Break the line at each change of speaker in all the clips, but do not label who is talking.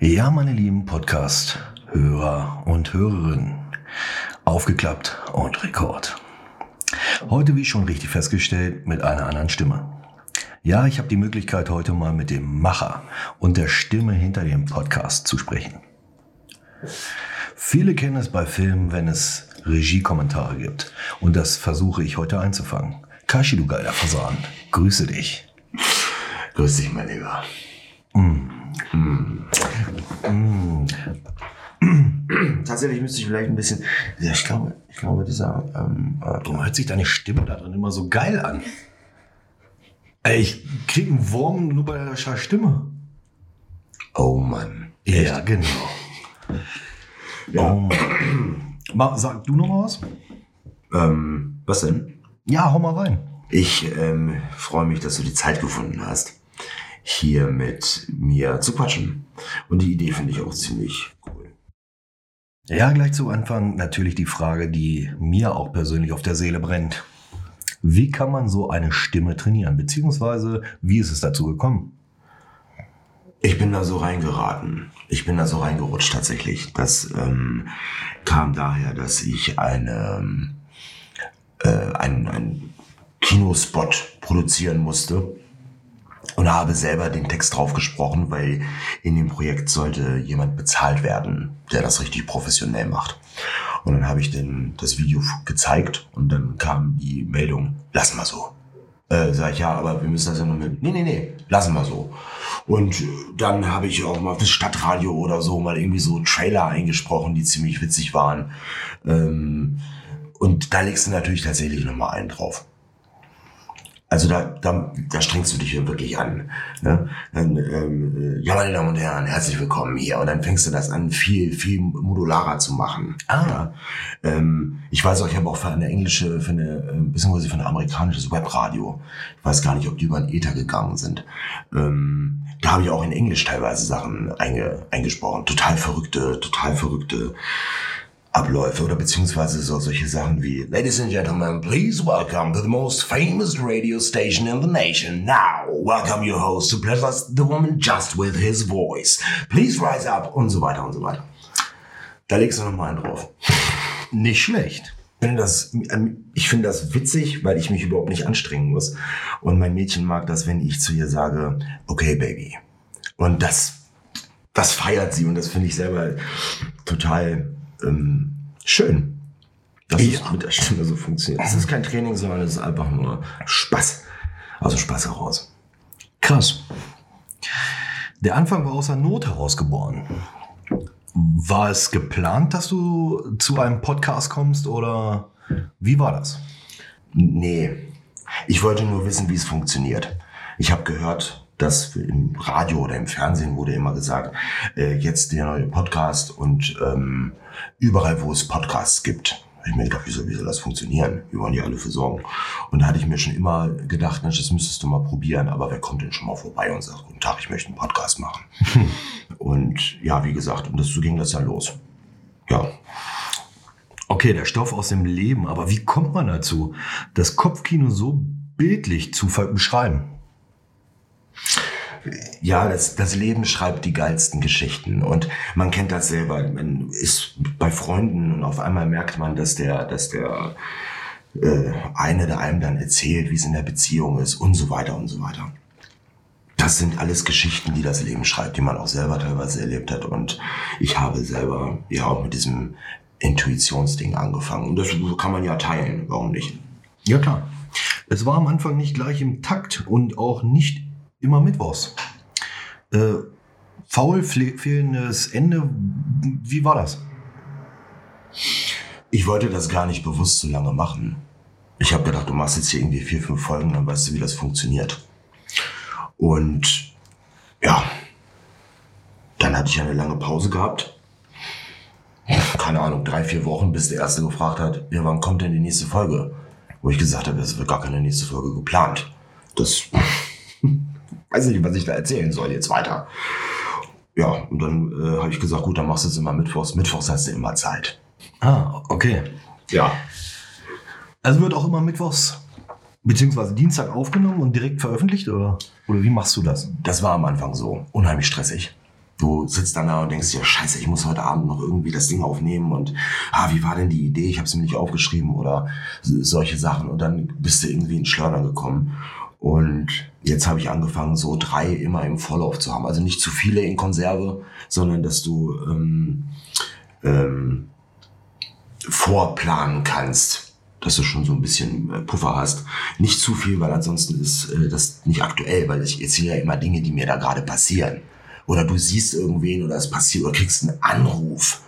Ja, meine lieben Podcast-Hörer und Hörerinnen, aufgeklappt und Rekord. Heute, wie schon richtig festgestellt, mit einer anderen Stimme. Ja, ich habe die Möglichkeit, heute mal mit dem Macher und der Stimme hinter dem Podcast zu sprechen. Viele kennen es bei Filmen, wenn es Regiekommentare gibt. Und das versuche ich heute einzufangen. Kashi, du geiler Fasan, grüße dich.
Grüß dich, mein Lieber. Tatsächlich müsste ich vielleicht ein bisschen. Ja, ich glaube, ich glaube, dieser. Ähm, äh,
Warum hört sich deine Stimme da drin immer so geil an? Ey, ich krieg einen Wurm nur bei der scheiß Stimme.
oh Mann.
Ja, genau.
Ja.
Oh Mann. Ma, sag du noch mal was?
Ähm, was denn?
Ja, hau mal rein.
Ich ähm, freue mich, dass du die Zeit gefunden hast, hier mit mir zu quatschen. Und die Idee finde ich auch ziemlich cool.
Ja, gleich zu Anfang natürlich die Frage, die mir auch persönlich auf der Seele brennt. Wie kann man so eine Stimme trainieren? Beziehungsweise, wie ist es dazu gekommen?
Ich bin da so reingeraten. Ich bin da so reingerutscht tatsächlich. Das ähm, kam daher, dass ich eine, ähm, äh, Kinospot produzieren musste und habe selber den Text drauf gesprochen, weil in dem Projekt sollte jemand bezahlt werden, der das richtig professionell macht. Und dann habe ich den, das Video gezeigt und dann kam die Meldung, lass mal so. Äh, sag ich, ja, aber wir müssen das ja noch mit. Nee, nee, nee, lassen wir so. Und dann habe ich auch mal das Stadtradio oder so mal irgendwie so Trailer eingesprochen, die ziemlich witzig waren. Ähm, und da legst du natürlich tatsächlich nochmal einen drauf. Also da, da, da strengst du dich hier wirklich an. Ne? Dann, ähm, äh, ja, meine Damen und Herren, herzlich willkommen hier. Und dann fängst du das an, viel, viel modularer zu machen.
Ah.
Ja? Ähm, ich weiß auch, ich habe auch für eine englische, für eine, äh, beziehungsweise für ein amerikanisches Webradio. Ich weiß gar nicht, ob die über den Ether gegangen sind. Ähm, da habe ich auch in Englisch teilweise Sachen einge, eingesprochen. Total verrückte, total verrückte Abläufe oder beziehungsweise so solche Sachen wie Ladies and Gentlemen, please welcome to the most famous radio station in the nation. Now, welcome your host to bless us the woman just with his voice. Please rise up und so weiter und so weiter. Da legst du noch mal einen drauf.
Nicht schlecht.
Ich finde das, ähm, ich finde das witzig, weil ich mich überhaupt nicht anstrengen muss. Und mein Mädchen mag das, wenn ich zu ihr sage, okay, Baby. Und das, das feiert sie und das finde ich selber total ähm, schön, dass
Ja.
es mit der Stimme so funktioniert. Es ist kein Training, sondern es ist einfach nur Spaß. Also Spaß heraus.
Krass. Der Anfang war aus der Not heraus geboren. War es geplant, dass du zu einem Podcast kommst oder wie war das?
Nee, ich wollte nur wissen, wie es funktioniert. Ich habe gehört, dass im Radio oder im Fernsehen wurde immer gesagt, äh, jetzt der neue Podcast und ähm, überall, wo es Podcasts gibt. Ich mir gedacht, wie soll, wie soll das funktionieren? Wir wollen die alle versorgen. Und da hatte ich mir schon immer gedacht, Mensch, das müsstest du mal probieren. Aber wer kommt denn schon mal vorbei und sagt, guten Tag, ich möchte einen Podcast machen. und ja, wie gesagt, und das, so ging das ja los. Ja,
Okay, der Stoff aus dem Leben, aber wie kommt man dazu, das Kopfkino so bildlich zu beschreiben?
Ja, das, das Leben schreibt die geilsten Geschichten und man kennt das selber. Man ist bei Freunden und auf einmal merkt man, dass der, dass der äh, eine der einem dann erzählt, wie es in der Beziehung ist und so weiter und so weiter. Das sind alles Geschichten, die das Leben schreibt, die man auch selber teilweise erlebt hat. Und ich habe selber ja auch mit diesem Intuitionsding angefangen. Und das kann man ja teilen, warum nicht?
Ja, klar. Es war am Anfang nicht gleich im Takt und auch nicht immer mittwochs. Äh, faul, fehlendes Ende, wie war das?
Ich wollte das gar nicht bewusst so lange machen. Ich habe gedacht, du machst jetzt hier irgendwie vier, fünf Folgen, dann weißt du, wie das funktioniert. Und ja, dann hatte ich eine lange Pause gehabt. Keine Ahnung, drei, vier Wochen, bis der Erste gefragt hat, ja, wann kommt denn die nächste Folge? Wo ich gesagt habe, es wird gar keine nächste Folge geplant. Das weiß ich nicht, was ich da erzählen soll jetzt weiter. Ja, und dann äh, habe ich gesagt, gut, dann machst du es immer mittwochs. Mittwochs hast du immer Zeit.
Ah, okay.
Ja.
Also wird auch immer mittwochs Beziehungsweise Dienstag aufgenommen und direkt veröffentlicht oder, oder wie machst du das?
Das war am Anfang so. Unheimlich stressig. Du sitzt dann da und denkst dir, scheiße, ich muss heute Abend noch irgendwie das Ding aufnehmen und ah, wie war denn die Idee? Ich habe es mir nicht aufgeschrieben oder solche Sachen. Und dann bist du irgendwie in Schleudern gekommen. Und jetzt habe ich angefangen, so drei immer im Vorlauf zu haben. Also nicht zu viele in Konserve, sondern dass du ähm, ähm, vorplanen kannst dass du schon so ein bisschen äh, Puffer hast. Nicht zu viel, weil ansonsten ist äh, das nicht aktuell, weil ich erzähle ja immer Dinge, die mir da gerade passieren. Oder du siehst irgendwen oder es passiert oder kriegst einen Anruf.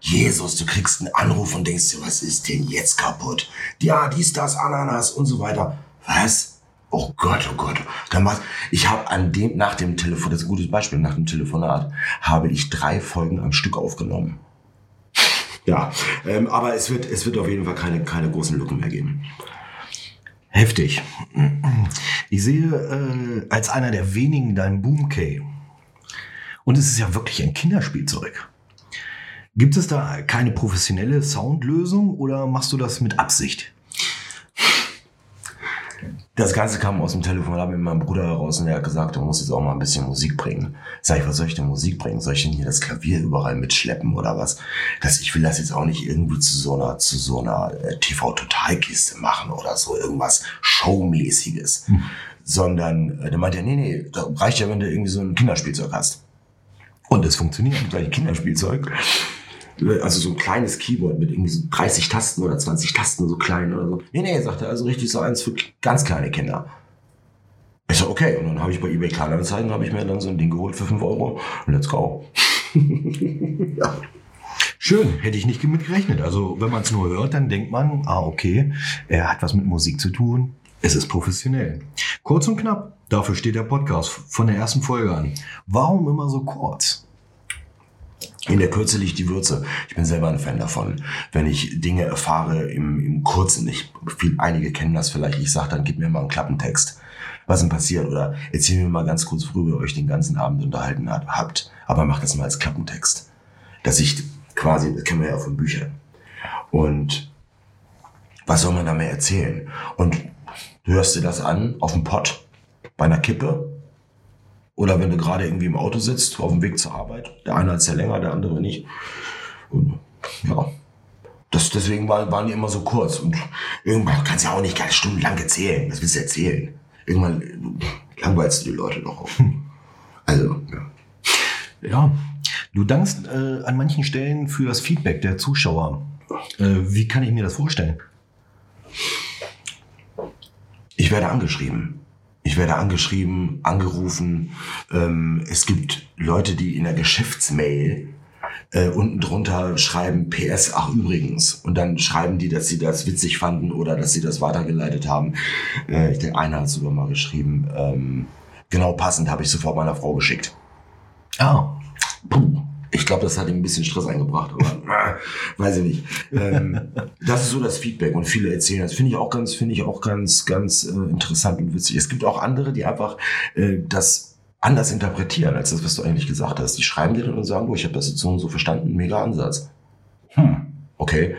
Jesus, du kriegst einen Anruf und denkst dir, was ist denn jetzt kaputt? Ja, dies, das, Ananas und so weiter. Was? Oh Gott, oh Gott. Dann ich habe an dem, nach dem Telefon, das ist ein gutes Beispiel, nach dem Telefonat, habe ich drei Folgen am Stück aufgenommen. Ja, ähm, aber es wird, es wird auf jeden Fall keine, keine großen Lücken mehr geben.
Heftig. Ich sehe äh, als einer der wenigen dein Boomkey. Und es ist ja wirklich ein Kinderspielzeug. Gibt es da keine professionelle Soundlösung oder machst du das mit Absicht?
Das Ganze kam aus dem Telefonat mit meinem Bruder heraus und er hat gesagt, du musst jetzt auch mal ein bisschen Musik bringen. Sag ich, was soll ich denn Musik bringen? Soll ich denn hier das Klavier überall mitschleppen oder was? Das, ich will das jetzt auch nicht irgendwie zu so einer, zu so einer äh, TV-Totalkiste machen oder so irgendwas Showmäßiges. Hm. Sondern, äh, der meinte er, nee, nee, da reicht ja, wenn du irgendwie so ein Kinderspielzeug hast. Und es funktioniert. Gleich Kinderspielzeug also so ein kleines Keyboard mit irgendwie so 30 Tasten oder 20 Tasten, so klein oder so. Nee, nee, sagt er, also richtig so eins für ganz kleine Kinder. Ich so, okay, und dann habe ich bei eBay Kleinanzeigen, habe ich mir dann so ein Ding geholt für 5 Euro let's go.
ja. Schön, hätte ich nicht mit gerechnet. Also wenn man es nur hört, dann denkt man, ah okay, er hat was mit Musik zu tun, es ist professionell. Kurz und knapp, dafür steht der Podcast von der ersten Folge an. Warum immer so kurz?
In der Kürze liegt die Würze. Ich bin selber ein Fan davon. Wenn ich Dinge erfahre im, im Kurzen, ich, viel, einige kennen das vielleicht, ich sage dann, gib mir mal einen Klappentext. Was denn passiert? Oder erzähl mir mal ganz kurz, worüber ihr euch den ganzen Abend unterhalten hat, habt. Aber macht das mal als Klappentext. Dass ich quasi, das kennen wir ja von Büchern. Und was soll man da mehr erzählen? Und du hörst dir das an auf dem Pott bei einer Kippe oder wenn du gerade irgendwie im Auto sitzt, auf dem Weg zur Arbeit. Der eine hat es ja länger, der andere nicht. Und ja, das, deswegen waren, waren die immer so kurz. Und irgendwann kannst du ja auch nicht ganz stundenlang erzählen. Was willst du erzählen? Irgendwann langweilst du die Leute doch auch. Also,
ja. Ja, du dankst äh, an manchen Stellen für das Feedback der Zuschauer. Äh, wie kann ich mir das vorstellen?
Ich werde angeschrieben. Ich werde angeschrieben, angerufen. Ähm, es gibt Leute, die in der Geschäftsmail äh, unten drunter schreiben PS, ach übrigens. Und dann schreiben die, dass sie das witzig fanden oder dass sie das weitergeleitet haben. Äh, der eine hat sogar mal geschrieben, ähm, genau passend habe ich sofort meiner Frau geschickt. Ah. Puh. Ich glaube, das hat ihm ein bisschen Stress eingebracht, aber weiß ich nicht. Ähm, das ist so das Feedback und viele erzählen das. Finde ich auch ganz, finde ich auch ganz, ganz äh, interessant und witzig. Es gibt auch andere, die einfach äh, das anders interpretieren als das, was du eigentlich gesagt hast. Die schreiben dir dann und sagen, du, ich habe das jetzt so und so verstanden, mega Ansatz. Hm, okay.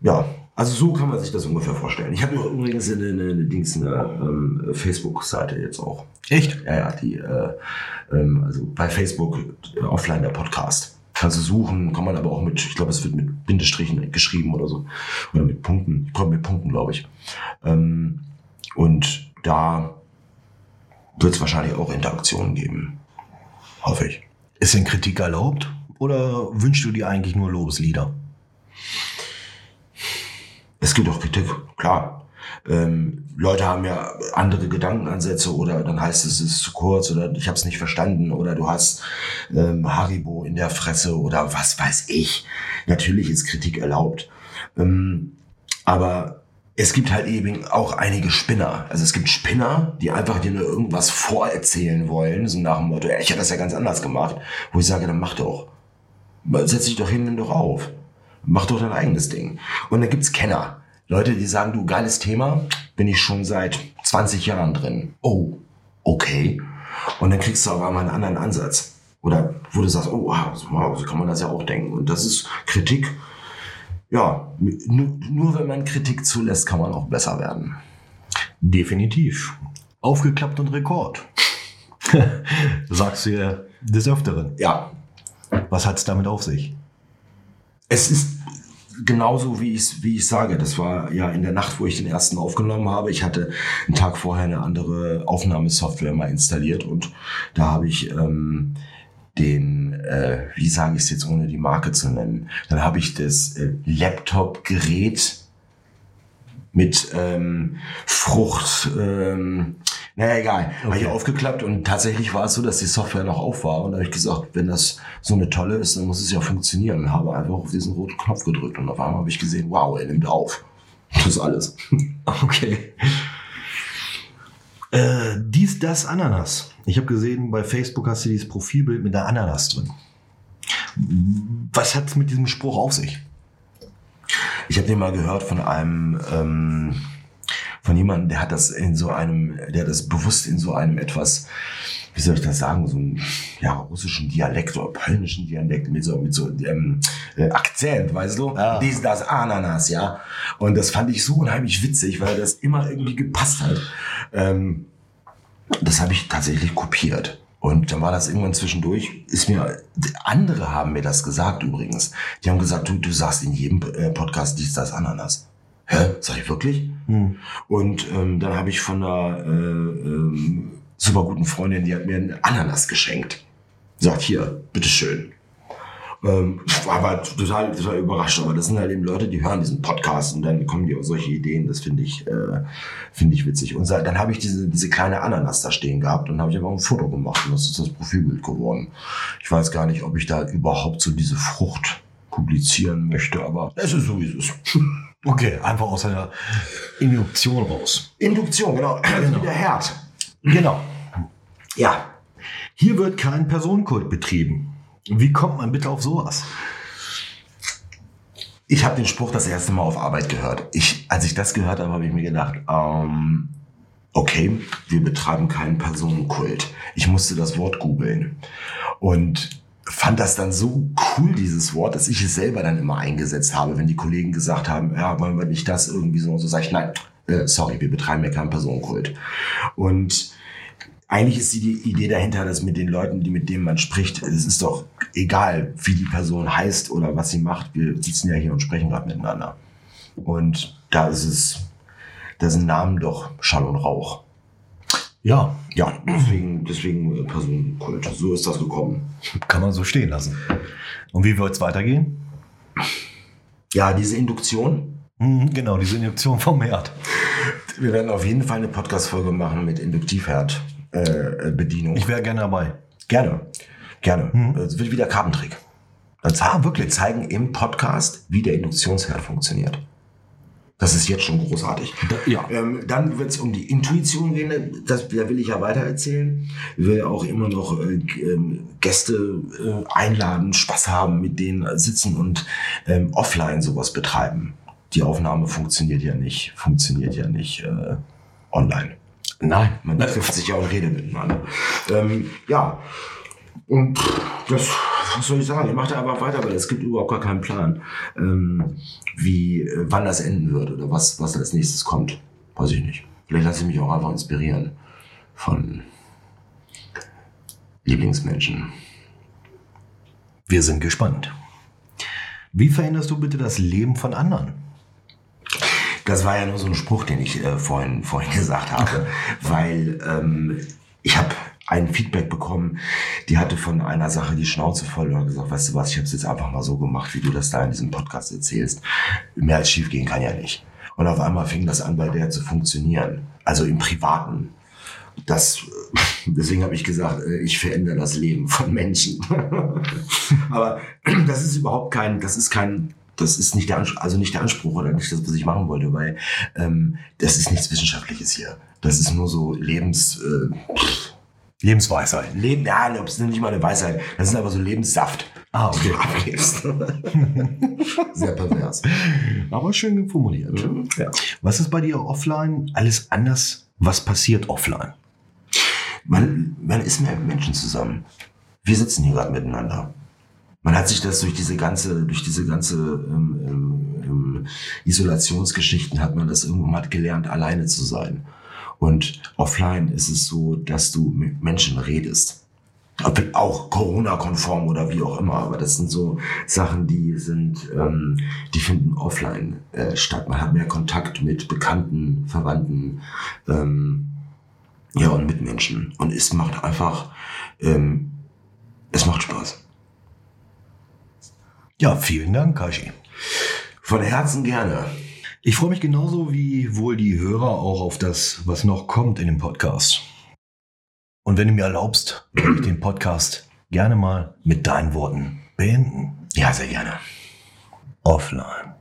Ja, also so kann man sich das ungefähr vorstellen. Ich habe noch übrigens eine, eine, eine, Dings, eine ähm, Facebook-Seite jetzt auch.
Echt?
Ja, ja, die, äh, ähm, also bei Facebook äh, offline der Podcast. Kannst du suchen, kann man aber auch mit, ich glaube, es wird mit Bindestrichen geschrieben oder so. Oder mit Punkten. Ich komme mit Punkten, glaube ich. Ähm, und da wird es wahrscheinlich auch Interaktionen geben. Hoffe ich.
Ist denn Kritik erlaubt? Oder wünschst du dir eigentlich nur Lobeslieder?
Es gibt auch Kritik, klar. Ähm, Leute haben ja andere Gedankenansätze oder dann heißt es, es ist zu kurz oder ich habe es nicht verstanden oder du hast ähm, Haribo in der Fresse oder was weiß ich. Natürlich ist Kritik erlaubt. Ähm, aber es gibt halt eben auch einige Spinner. Also es gibt Spinner, die einfach dir nur irgendwas vorerzählen wollen, so nach dem Motto, ich hätte das ja ganz anders gemacht, wo ich sage, dann mach doch. Setz dich doch hin, nimm doch auf. Mach doch dein eigenes Ding. Und dann gibt's Kenner. Leute, die sagen, du, geiles Thema, bin ich schon seit 20 Jahren drin. Oh, okay. Und dann kriegst du aber mal einen anderen Ansatz. Oder wo du sagst, oh, wow, so kann man das ja auch denken. Und das ist Kritik. Ja, nur, nur wenn man Kritik zulässt, kann man auch besser werden.
Definitiv. Aufgeklappt und Rekord. Sagst du ja des Öfteren.
Ja,
Was hat es damit auf sich?
Es ist genauso, wie ich wie ich sage. Das war ja in der Nacht, wo ich den ersten aufgenommen habe. Ich hatte einen Tag vorher eine andere Aufnahmesoftware mal installiert und da habe ich ähm, den, äh, wie sage ich es jetzt, ohne die Marke zu nennen, dann habe ich das äh, Laptop-Gerät mit ähm, Frucht, ähm, naja, egal. Habe ich
Okay.
aufgeklappt und tatsächlich war es so, dass die Software noch auf war. Und da habe ich gesagt, wenn das so eine tolle ist, dann muss es ja funktionieren. Und habe einfach auf diesen roten Knopf gedrückt und auf einmal habe ich gesehen, wow, er nimmt auf. Das ist alles.
Okay. Äh, dies, das, Ananas. Ich habe gesehen, bei Facebook hast du dieses Profilbild mit der Ananas drin. Was hat es mit diesem Spruch auf sich?
Ich habe den mal gehört von einem, ähm, von jemandem, der hat das in so einem, der das bewusst in so einem etwas, wie soll ich das sagen, so einem ja, russischen Dialekt oder polnischen Dialekt mit so, mit so ähm, äh, Akzent, weißt du?
Ja.
Dies, das, Ananas, ja. Und das fand ich so unheimlich witzig, weil das immer irgendwie gepasst hat. Ähm, das habe ich tatsächlich kopiert. Und dann war das irgendwann zwischendurch, ist mir, andere haben mir das gesagt übrigens. Die haben gesagt, du, du sagst in jedem äh, Podcast dies, das, Ananas. Hä? Sag ich wirklich?
Hm.
Und ähm, dann habe ich von einer äh, ähm, super guten Freundin, die hat mir einen Ananas geschenkt. Sagt, hier, bitteschön. Ähm, war aber total, total überrascht, aber das sind halt eben Leute, die hören diesen Podcast und dann kommen die auf solche Ideen. Das finde ich, äh, finde ich witzig. Und dann habe ich diese, diese kleine Ananas da stehen gehabt und habe ich aber ein Foto gemacht und das ist das Profilbild geworden. Ich weiß gar nicht, ob ich da überhaupt so diese Frucht publizieren möchte, aber es ist so, wie es ist.
Okay, einfach aus einer Induktion raus.
Induktion, genau. Also wie der Herd.
Genau.
Ja.
Hier wird kein Personenkult betrieben. Wie kommt man bitte auf sowas?
Ich habe den Spruch das erste Mal auf Arbeit gehört. Ich, als ich das gehört habe, habe ich mir gedacht, ähm, okay, wir betreiben keinen Personenkult. Ich musste das Wort googeln und fand das dann so cool, dieses Wort, dass ich es selber dann immer eingesetzt habe, wenn die Kollegen gesagt haben, ja, wollen wir nicht das irgendwie so und so, sage ich, nein, äh, sorry, wir betreiben ja keinen Personenkult. Und eigentlich ist die Idee dahinter, dass mit den Leuten, die mit denen man spricht, es ist doch egal, wie die Person heißt oder was sie macht. Wir sitzen ja hier und sprechen gerade miteinander. Und da ist es, da sind Namen doch Schall und Rauch.
Ja,
Ja, deswegen, deswegen äh, Personenkult. So ist das gekommen.
kann man so stehen lassen. Und wie wird es weitergehen?
Ja, diese Induktion.
Mhm, genau, diese Induktion vom Herd.
Wir werden auf jeden Fall eine Podcast-Folge machen mit Induktivherd. Äh, äh.
Ich wäre gerne dabei.
Gerne. Gerne. Es wird wieder Kartentrick. Zeigen, wirklich. Wir zeigen im Podcast, wie der Induktionsherd funktioniert. Das ist jetzt schon großartig.
Da- ja.
Ähm, dann wird es um die Intuition gehen. Das, da will ich ja weiter erzählen. Ich will auch immer noch äh, ähm, Gäste äh, einladen, Spaß haben, mit denen sitzen und ähm, offline sowas betreiben. Die Aufnahme funktioniert ja nicht, funktioniert ja nicht äh, online.
Nein.
Man trifft sich ja und redet miteinander. Ähm, ja. Und das, was soll ich sagen? Ich mache da einfach weiter, weil es gibt überhaupt gar keinen Plan, ähm, wie, äh, wann das enden wird oder was, was als nächstes kommt. Weiß ich nicht. Vielleicht lasse ich mich auch einfach inspirieren von Lieblingsmenschen.
Wir sind gespannt. Wie veränderst du bitte das Leben von anderen?
Das war ja nur so ein Spruch, den ich äh, vorhin, vorhin gesagt habe, weil ähm, ich habe ein Feedback bekommen, die hatte von einer Sache die Schnauze voll und hat gesagt, weißt du was, ich habe es jetzt einfach mal so gemacht, wie du das da in diesem Podcast erzählst. Mehr als schief gehen kann ja nicht. Und auf einmal fing das an, bei der zu funktionieren. Also im Privaten. Das, deswegen habe ich gesagt, äh, ich verändere das Leben von Menschen. Aber das ist überhaupt kein, das ist kein, das ist nicht der Anspruch, also nicht der Anspruch oder nicht das, was ich machen wollte, weil ähm, das ist nichts Wissenschaftliches hier. Das ist nur so Lebens, äh,
Lebensweisheit.
Leben, ja, das ist nicht mal eine Weisheit. Das ist aber so Lebenssaft.
Ah, okay.
abgibst. Sehr pervers.
Aber schön formuliert.
Ja.
Was ist bei dir offline alles anders? Was passiert offline?
Man, man ist mehr mit Menschen zusammen. Wir sitzen hier gerade miteinander. Man hat sich das durch diese ganze, durch diese ganze ähm, ähm, ähm, Isolationsgeschichten hat man das irgendwann mal gelernt, alleine zu sein. Und offline ist es so, dass du mit Menschen redest. Auch Corona-konform oder wie auch immer, aber das sind so Sachen, die sind, ähm, die finden offline äh, statt. Man hat mehr Kontakt mit Bekannten, Verwandten, ähm, ja und Mitmenschen. Und es macht einfach, ähm, es macht Spaß.
Ja, vielen Dank, Kashi.
Von Herzen gerne.
Ich freue mich genauso wie wohl die Hörer auch auf das, was noch kommt in dem Podcast. Und wenn du mir erlaubst, würde ich den Podcast gerne mal mit deinen Worten beenden.
Ja, sehr gerne.
Offline.